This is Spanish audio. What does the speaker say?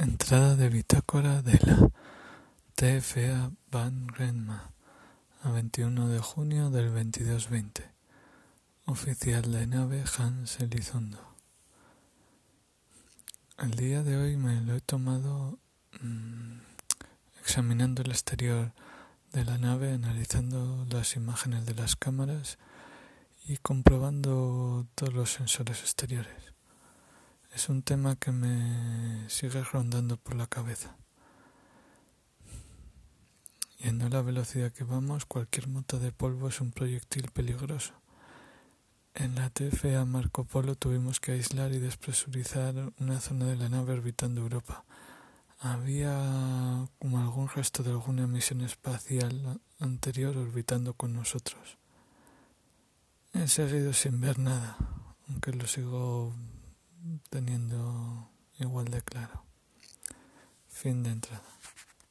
Entrada de bitácora de la TFA Van Renma a 21 de junio del 2220. Oficial de nave Hans Elizondo. El día de hoy me lo he tomado mmm, examinando el exterior de la nave, analizando las imágenes de las cámaras y comprobando todos los sensores exteriores. Es un tema que me sigue rondando por la cabeza. Yendo a la velocidad que vamos, cualquier mota de polvo es un proyectil peligroso. En la TFA Marco Polo tuvimos que aislar y despresurizar una zona de la nave orbitando Europa. Había como algún resto de alguna misión espacial anterior orbitando con nosotros. He seguido sin ver nada, aunque lo sigo teniendo igual de claro. Fin de entrada.